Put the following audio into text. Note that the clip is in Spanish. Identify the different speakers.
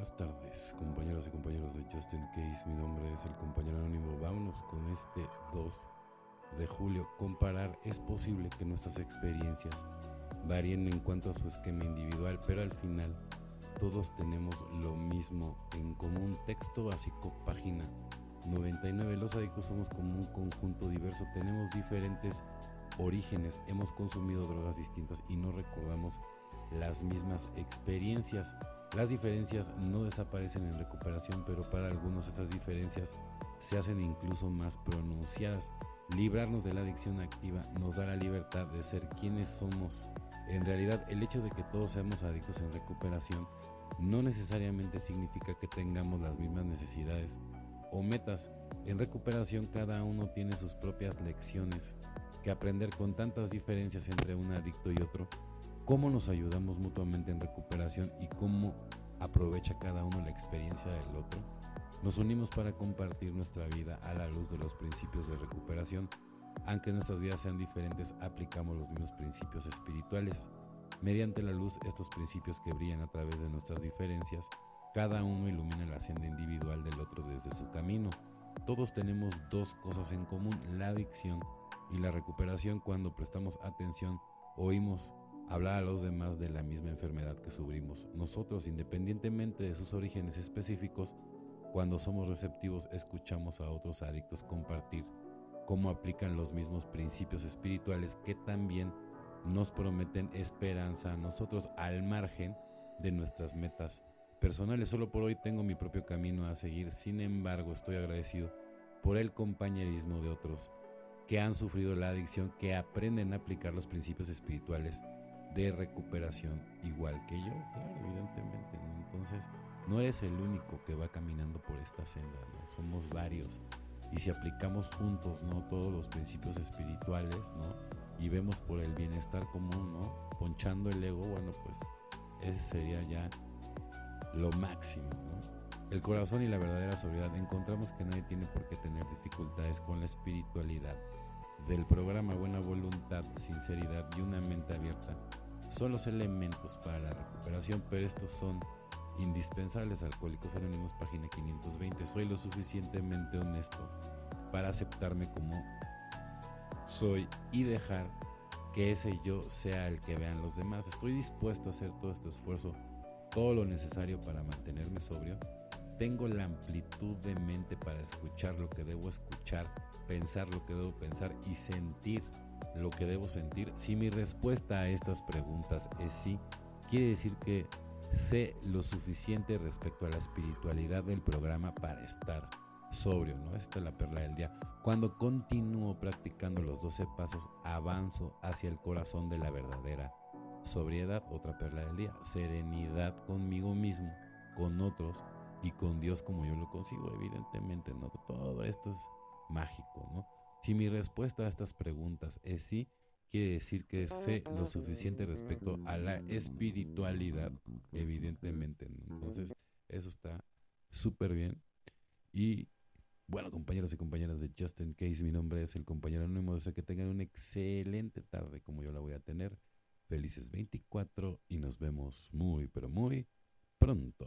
Speaker 1: buenas tardes, compañeros y compañeros de Justin Case. Mi nombre es el compañero anónimo. Vámonos con este 2 de julio. Comparar es posible que nuestras experiencias varíen en cuanto a su esquema individual, pero al final todos tenemos lo mismo en común. Texto básico, página 99. Los adictos somos como un conjunto diverso. Tenemos diferentes orígenes. Hemos consumido drogas distintas y no recordamos las mismas experiencias. Las diferencias no desaparecen en recuperación, pero para algunos esas diferencias se hacen incluso más pronunciadas. Librarnos de la adicción activa nos da la libertad de ser quienes somos. En realidad, el hecho de que todos seamos adictos en recuperación no necesariamente significa que tengamos las mismas necesidades o metas. En recuperación cada uno tiene sus propias lecciones que aprender con tantas diferencias entre un adicto y otro cómo nos ayudamos mutuamente en recuperación y cómo aprovecha cada uno la experiencia del otro. Nos unimos para compartir nuestra vida a la luz de los principios de recuperación. Aunque nuestras vidas sean diferentes, aplicamos los mismos principios espirituales. Mediante la luz, estos principios que brillan a través de nuestras diferencias, cada uno ilumina la senda individual del otro desde su camino. Todos tenemos dos cosas en común, la adicción y la recuperación. Cuando prestamos atención, oímos hablar a los demás de la misma enfermedad que sufrimos. Nosotros, independientemente de sus orígenes específicos, cuando somos receptivos, escuchamos a otros adictos compartir cómo aplican los mismos principios espirituales que también nos prometen esperanza a nosotros al margen de nuestras metas personales. Solo por hoy tengo mi propio camino a seguir, sin embargo estoy agradecido por el compañerismo de otros que han sufrido la adicción, que aprenden a aplicar los principios espirituales de recuperación igual que yo, evidentemente. Entonces, no eres el único que va caminando por esta senda, ¿no? Somos varios. Y si aplicamos juntos, ¿no? Todos los principios espirituales, ¿no? Y vemos por el bienestar común, ¿no? Ponchando el ego, bueno, pues ese sería ya lo máximo. El corazón y la verdadera sobriedad. Encontramos que nadie tiene por qué tener dificultades con la espiritualidad. Del programa Buena Voluntad, Sinceridad y una mente abierta son los elementos para la recuperación, pero estos son indispensables. Alcohólicos Anónimos, página 520. Soy lo suficientemente honesto para aceptarme como soy y dejar que ese yo sea el que vean los demás. Estoy dispuesto a hacer todo este esfuerzo, todo lo necesario para mantenerme sobrio. Tengo la amplitud de mente para escuchar lo que debo escuchar, pensar lo que debo pensar y sentir lo que debo sentir? Si mi respuesta a estas preguntas es sí, quiere decir que sé lo suficiente respecto a la espiritualidad del programa para estar sobrio, ¿no? Esta es la perla del día. Cuando continúo practicando los 12 pasos, avanzo hacia el corazón de la verdadera sobriedad, otra perla del día, serenidad conmigo mismo, con otros y con Dios como yo lo consigo, evidentemente, ¿no? Todo esto es mágico, ¿no? Si mi respuesta a estas preguntas es sí, quiere decir que sé lo suficiente respecto a la espiritualidad, evidentemente. Entonces, eso está súper bien. Y bueno, compañeros y compañeras de Justin Case, mi nombre es el compañero anónimo. Deseo que tengan una excelente tarde como yo la voy a tener. Felices 24 y nos vemos muy, pero muy pronto.